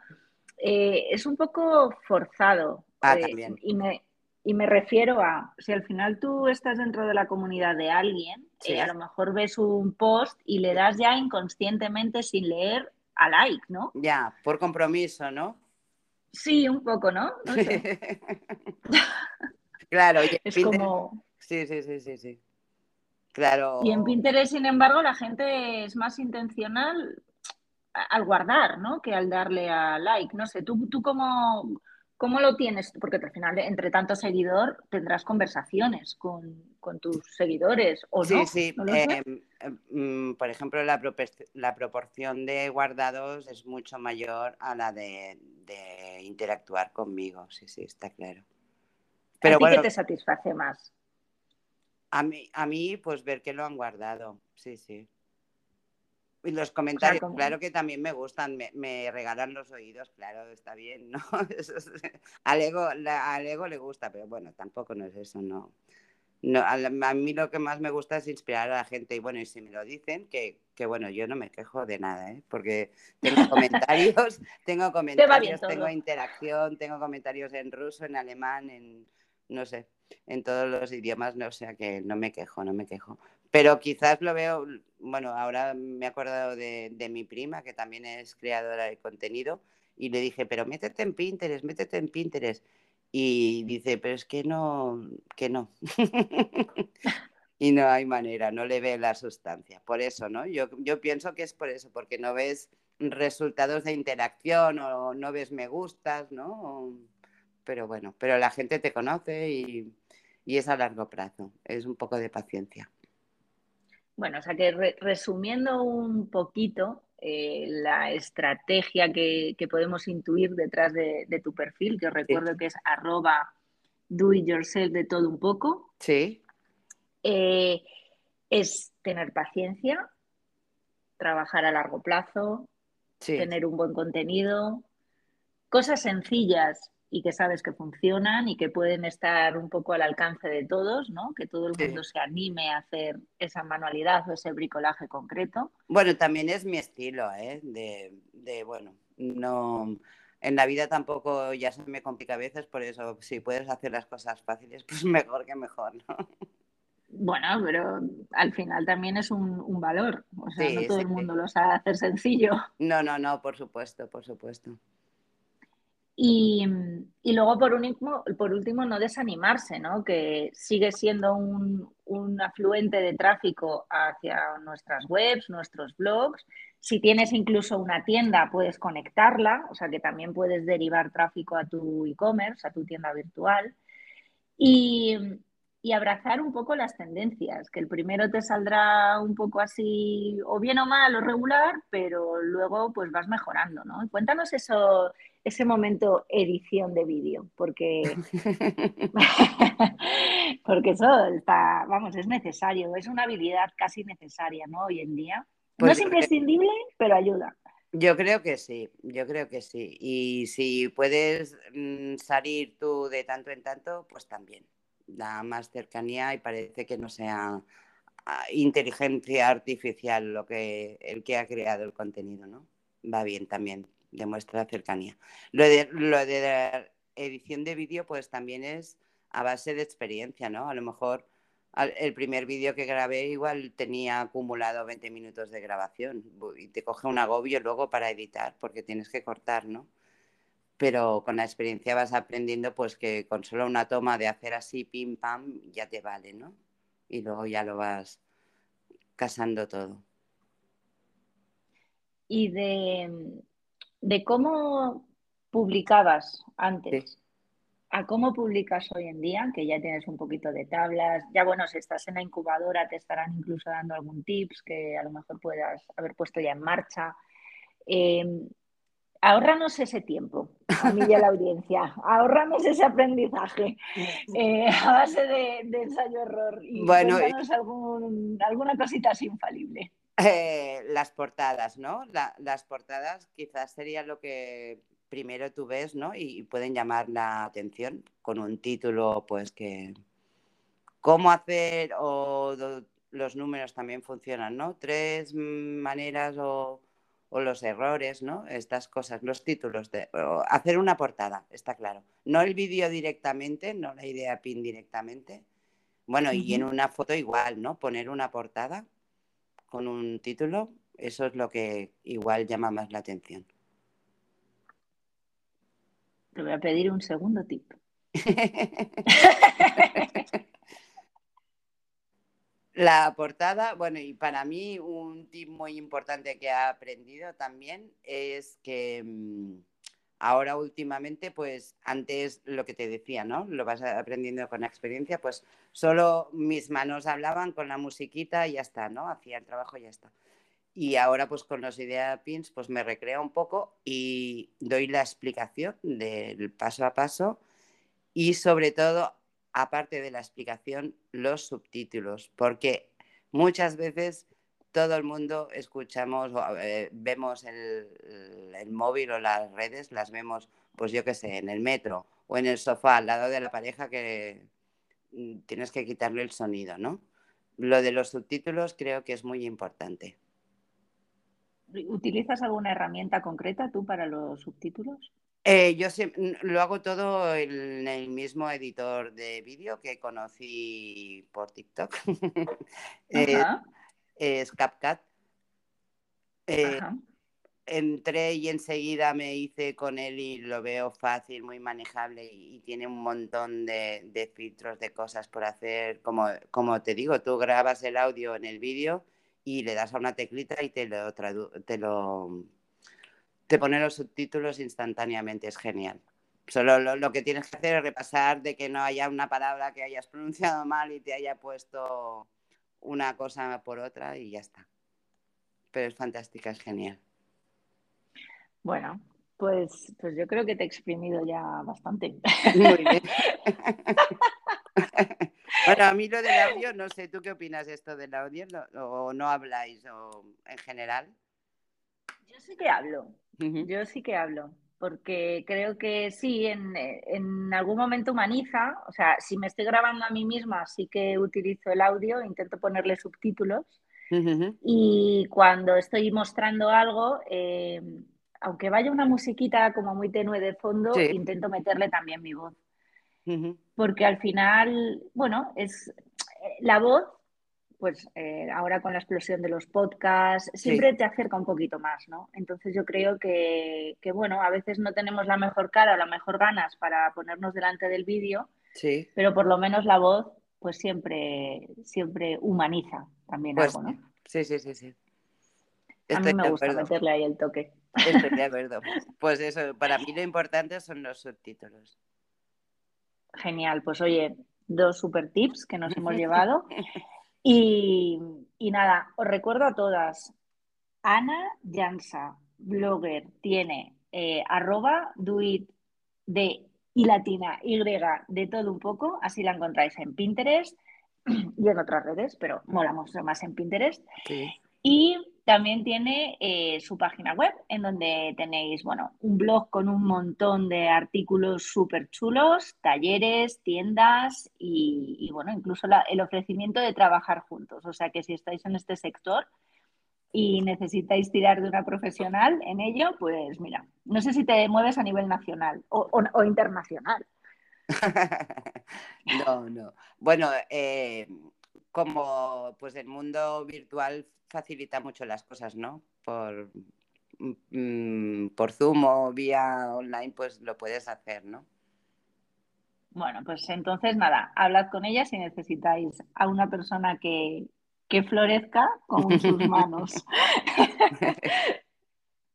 eh, es un poco forzado. Ah, eh, y, me, y me refiero a, si al final tú estás dentro de la comunidad de alguien, eh, a lo mejor ves un post y le das ya inconscientemente sin leer a like, ¿no? Ya, por compromiso, ¿no? Sí, un poco, ¿no? no sé. Claro, es como... Sí, sí, sí, sí, sí. Claro. Y en Pinterest, sin embargo, la gente es más intencional al guardar, ¿no? Que al darle a like. No sé, ¿tú, tú cómo, cómo lo tienes? Porque al final, entre tanto seguidor, tendrás conversaciones con, tus seguidores, ¿o sí, no? Sí, em, em, por ejemplo, la, la, proporción de guardados es mucho mayor a la de interactuar conmigo. Sí, sí, está claro. Pero ¿A ti qué te satisface más? A mí, a mí, pues ver que lo han guardado, sí, sí. Y los comentarios, claro que también me gustan, me, regalan los oídos, claro, está bien, ¿no? al, ego, le gusta, pero bueno, tampoco no es eso, no. no a, mí lo que más me gusta es inspirar a la gente y bueno, y si me lo dicen, que, que bueno, yo no me quejo de nada, ¿eh? porque tengo comentarios, tengo comentarios, tengo interacción, tengo comentarios en ruso, en alemán, en no sé, en todos los idiomas, no, o sea que no me quejo, no me quejo. Pero quizás lo veo, bueno, ahora me he acordado de, mi prima, que también es creadora de contenido, y le dije, pero métete en Pinterest, métete en Pinterest. Y dice, pero es que no, que no. y no hay manera, no le ve la sustancia. Por eso, ¿no? Yo, yo pienso que es por eso, porque no ves resultados de interacción o no ves me gustas, ¿no? pero bueno, pero la gente te conoce y, es a largo plazo, es un poco de paciencia. Bueno, o sea que resumiendo un poquito eh, la estrategia que, podemos intuir detrás de, tu perfil, que os recuerdo que es arroba do it yourself de todo un poco. Sí. Eh, es tener paciencia, trabajar a largo plazo, tener un buen contenido, cosas sencillas y que sabes que funcionan y que pueden estar un poco al alcance de todos, ¿no? Que todo el mundo se anime a hacer esa manualidad o ese bricolaje concreto. Bueno, también es mi estilo, ¿eh? De, de bueno, no... En la vida tampoco ya se me complica a veces, por eso si puedes hacer las cosas fáciles, pues mejor que mejor, ¿no? Bueno, pero al final también es un, valor. O sea, no todo el mundo lo sabe hacer sencillo. No, no, no, por supuesto, por supuesto. Y, luego, por por último, no desanimarse, ¿no? que sigue siendo un, un, afluente de tráfico hacia nuestras webs, nuestros blogs. Si tienes incluso una tienda, puedes conectarla, o sea que también puedes derivar tráfico a tu e-commerce, a tu tienda virtual. Y, y abrazar un poco las tendencias, que el primero te saldrá un poco así o bien o mal o regular, pero luego pues vas mejorando, ¿no? Cuéntanos eso, ese momento edición de vídeo, porque, porque eso está, vamos, es necesario, es una habilidad casi necesaria, ¿no? Hoy en día. no es pues, imprescindible, pero ayuda. Yo creo que sí, yo creo que sí. Y si puedes mm, salir tú de tanto en tanto, pues también da más cercanía y parece que no sea ah, inteligencia artificial lo que el que ha creado el contenido, ¿no? Va bien también, demuestra cercanía. Lo de, lo de la edición de vídeo, pues también es a base de experiencia, ¿no? A lo mejor el primer vídeo que grabé igual tenía acumulado 20 minutos de grabación y te coge un agobio luego para editar porque tienes que cortar, ¿no? pero con la experiencia vas aprendiendo pues que con solo una toma de hacer así, pim, pam, ya te vale, ¿no? Y luego ya lo vas casando todo. Y de, de cómo publicabas antes. A cómo publicas hoy en día, que ya tienes un poquito de tablas, ya bueno, si estás en la incubadora te estarán incluso dando algún tips que a lo mejor puedas haber puesto ya en marcha. Eh, ahorranos ese tiempo, a mí y a la audiencia, ahorranos ese aprendizaje eh, a base de, ensayo-error y bueno, alguna cosita así infalible. Eh, las portadas, ¿no? las portadas quizás sería lo que primero tú ves, ¿no? Y, pueden llamar la atención con un título, pues que... ¿Cómo hacer? O los números también funcionan, ¿no? Tres maneras o o los errores, ¿no? Estas cosas, los títulos, de, hacer una portada, está claro. No el vídeo directamente, no la idea pin directamente. Bueno, y en una foto igual, ¿no? Poner una portada con un título, eso es lo que igual llama más la atención. Te voy a pedir un segundo tip. La portada, bueno, y para mí un tip muy importante que he aprendido también es que mm, ahora últimamente, pues antes lo que te decía, ¿no? Lo vas aprendiendo con la experiencia, pues solo mis manos hablaban con la musiquita y ya está, ¿no? Hacía el trabajo y ya está. Y ahora pues con los idea pins pues me recreo un poco y doy la explicación del paso a paso y sobre todo aparte de la explicación, los subtítulos, porque muchas veces todo el mundo escuchamos, eh, vemos el, móvil o las redes, las vemos, pues yo qué sé, en el metro o en el sofá al lado de la pareja que mm, tienes que quitarle el sonido, ¿no? Lo de los subtítulos creo que es muy importante. ¿Utilizas alguna herramienta concreta tú para los subtítulos? Eh, yo lo hago todo en el mismo editor de vídeo que conocí por TikTok. es CapCut. Eh, entré y enseguida me hice con él y lo veo fácil, muy manejable y, tiene un montón de, filtros, de cosas por hacer. Como, como te digo, tú grabas el audio en el vídeo y le das a una teclita y te lo, te lo te pone los subtítulos instantáneamente, es genial. Solo lo, que tienes que hacer es repasar de que no haya una palabra que hayas pronunciado mal y te haya puesto una cosa por otra y ya está. Pero es fantástica, es genial. Bueno, pues, pues yo creo que te he exprimido ya bastante. Muy bien. bueno, a mí lo del audio, no sé, ¿tú qué opinas de esto del audio? ¿O no habláis o en general? Yo sí que hablo. Yo sí que hablo, porque creo que sí, en, algún momento humaniza, o sea, si me estoy grabando a mí misma, sí que utilizo el audio, intento ponerle subtítulos. Y cuando estoy mostrando algo, eh, aunque vaya una musiquita como muy tenue de fondo, intento meterle también mi voz. Porque al final, bueno, es eh, la voz pues eh, ahora con la explosión de los podcasts, siempre te acerca un poquito más, ¿no? Entonces yo creo que, bueno, a veces no tenemos la mejor cara o la mejor ganas para ponernos delante del vídeo, sí. pero por lo menos la voz, pues siempre, siempre humaniza también pues algo, ¿no? Sí, sí, sí, sí. a mí me gusta meterle ahí el toque. Estoy de acuerdo. Pues eso, para mí lo importante son los subtítulos. Genial, pues oye, dos super tips que nos hemos llevado. Y, nada, os recuerdo a todas, Ana Jansa, blogger, tiene eh, arroba duit de y latina y de todo un poco, así la encontráis en Pinterest y en otras redes, pero molamos más en Pinterest. Y también tiene eh, su página web en donde tenéis, bueno, un blog con un montón de artículos súper chulos, talleres, tiendas y, bueno, incluso el ofrecimiento de trabajar juntos. O sea que si estáis en este sector y necesitáis tirar de una profesional en ello, pues mira, no sé si te mueves a nivel nacional o, internacional. no, no. Bueno, eh, como pues el mundo virtual facilita mucho las cosas, ¿no? Por, mm, por Zoom o vía online, pues lo puedes hacer, ¿no? Bueno, pues entonces nada, hablad con ella si necesitáis a una persona que, que florezca con sus manos.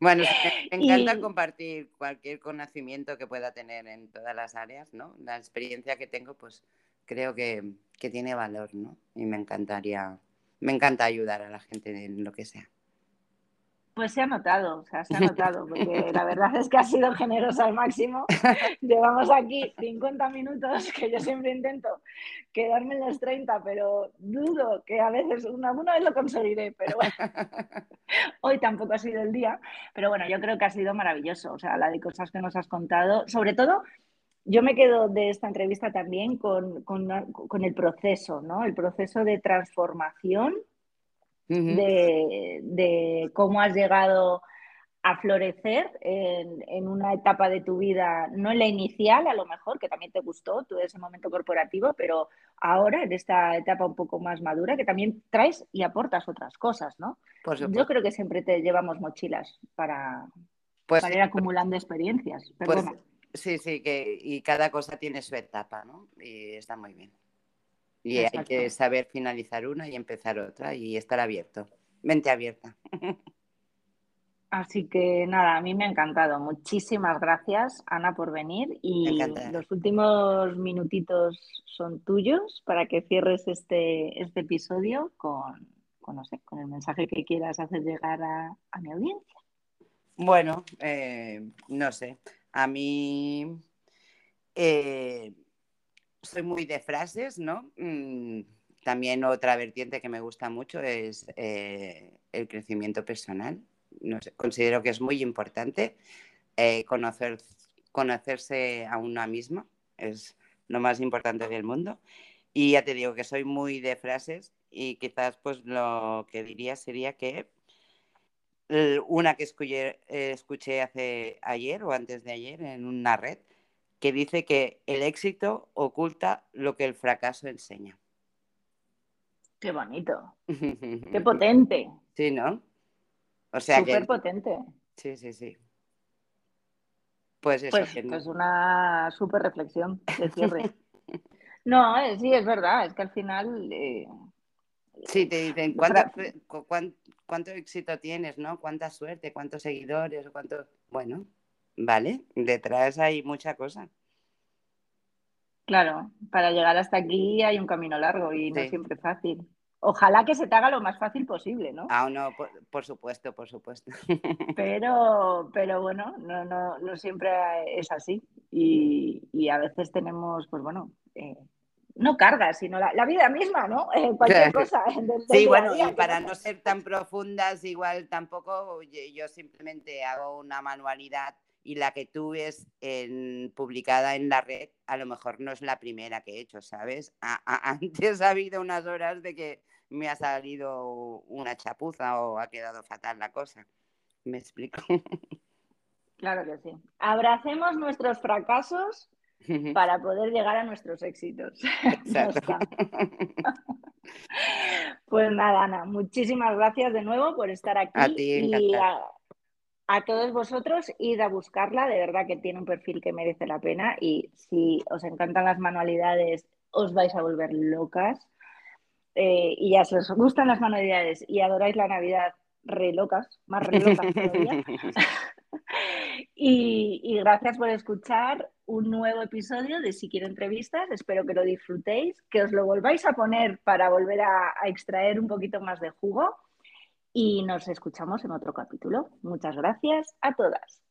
Bueno, me encanta compartir cualquier conocimiento que pueda tener en todas las áreas, ¿no? La experiencia que tengo, pues creo que, que tiene valor, ¿no? Y me encantaría, me encanta ayudar a la gente en lo que sea. Pues se ha notado, o sea, se ha notado, porque la verdad es que ha sido generosa al máximo. Llevamos aquí 50 minutos, que yo siempre intento quedarme en los 30, pero dudo que a veces, una, vez lo conseguiré, pero bueno, hoy tampoco ha sido el día. Pero bueno, yo creo que ha sido maravilloso, o sea, la de cosas que nos has contado, sobre todo yo me quedo de esta entrevista también con, con, el proceso, ¿no? El proceso de transformación de, cómo has llegado a florecer en, una etapa de tu vida, no en la inicial a lo mejor, que también te gustó, todo ese momento corporativo, pero ahora en esta etapa un poco más madura, que también traes y aportas otras cosas, ¿no? Yo creo que siempre te llevamos mochilas para, pues ir acumulando experiencias. Pues sí, sí, que, y cada cosa tiene su etapa, ¿no? Y está muy bien. Y hay que saber finalizar una y empezar otra y estar abierto, mente abierta. Así que nada, a mí me ha encantado. Muchísimas gracias, Ana, por venir. Y los últimos minutitos son tuyos para que cierres este, este episodio con, con, el mensaje que quieras hacer llegar a, mi audiencia. Bueno, eh, no sé. A mí eh, soy muy de frases, ¿no? Mm, también otra vertiente que me gusta mucho es eh, el crecimiento personal. Considero que es muy importante eh, conocer, conocerse a una misma, es lo más importante del mundo. Y ya te digo que soy muy de frases y quizás pues lo que diría sería que una que escuché, escuché hace ayer o antes de ayer en una red que dice que el éxito oculta lo que el fracaso enseña. Qué bonito. Qué potente. Sí, ¿no? O sea Súper potente. Sí, sí, sí. Pues eso. Pues, es pues una súper reflexión de cierre. no, eh, sí, es verdad. Es que al final. Eh, sí, te dicen ¿cuánto, cuánto, éxito tienes, ¿no? Cuánta suerte, cuántos seguidores, cuánto. Bueno, ¿vale? Detrás hay mucha cosa. Claro, para llegar hasta aquí hay un camino largo y no siempre fácil. Ojalá que se te haga lo más fácil posible, ¿no? Ah, no, por, supuesto, por supuesto. Pero, pero bueno, no, no, no siempre es así. Y, a veces tenemos, pues bueno, eh, no cargas, sino la, vida misma, ¿no? Eh, cualquier cosa. sí, bueno, y para no ser tan profundas, igual tampoco, yo simplemente hago una manualidad y la que tú ves en, publicada en la red a lo mejor no es la primera que he hecho, ¿sabes? antes ha habido unas horas de que me ha salido una chapuza o ha quedado fatal la cosa. ¿Me explico? Claro que sí. Abracemos nuestros fracasos para poder llegar a nuestros éxitos. Exacto. pues nada, Ana, muchísimas gracias de nuevo por estar aquí. A ti, y a todos vosotros, id a buscarla, de verdad que tiene un perfil que merece la pena y si os encantan las manualidades, os vais a volver locas. Eh, y ya si os gustan las manualidades y adoráis la Navidad, re locas, más re locas todavía. y, y, gracias por escuchar un nuevo episodio de Si Quiero Entrevistas. Espero que lo disfrutéis, que os lo volváis a poner para volver a extraer un poquito más de jugo y nos escuchamos en otro capítulo. Muchas gracias a todas.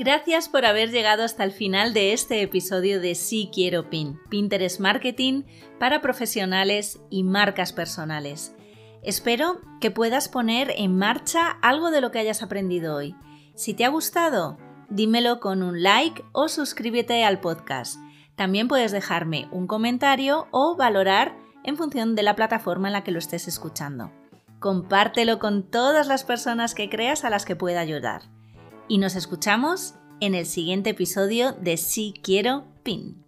Gracias por haber llegado hasta el final de este episodio de Sí Quiero Pin, Pinterest Marketing para profesionales y marcas personales. Espero que puedas poner en marcha algo de lo que hayas aprendido hoy. Si te ha gustado, dímelo con un like o suscríbete al podcast. También puedes dejarme un comentario o valorar en función de la plataforma en la que lo estés escuchando. Compártelo con todas las personas que creas a las que pueda ayudar. Y nos escuchamos en el siguiente episodio de Si Quiero Pin.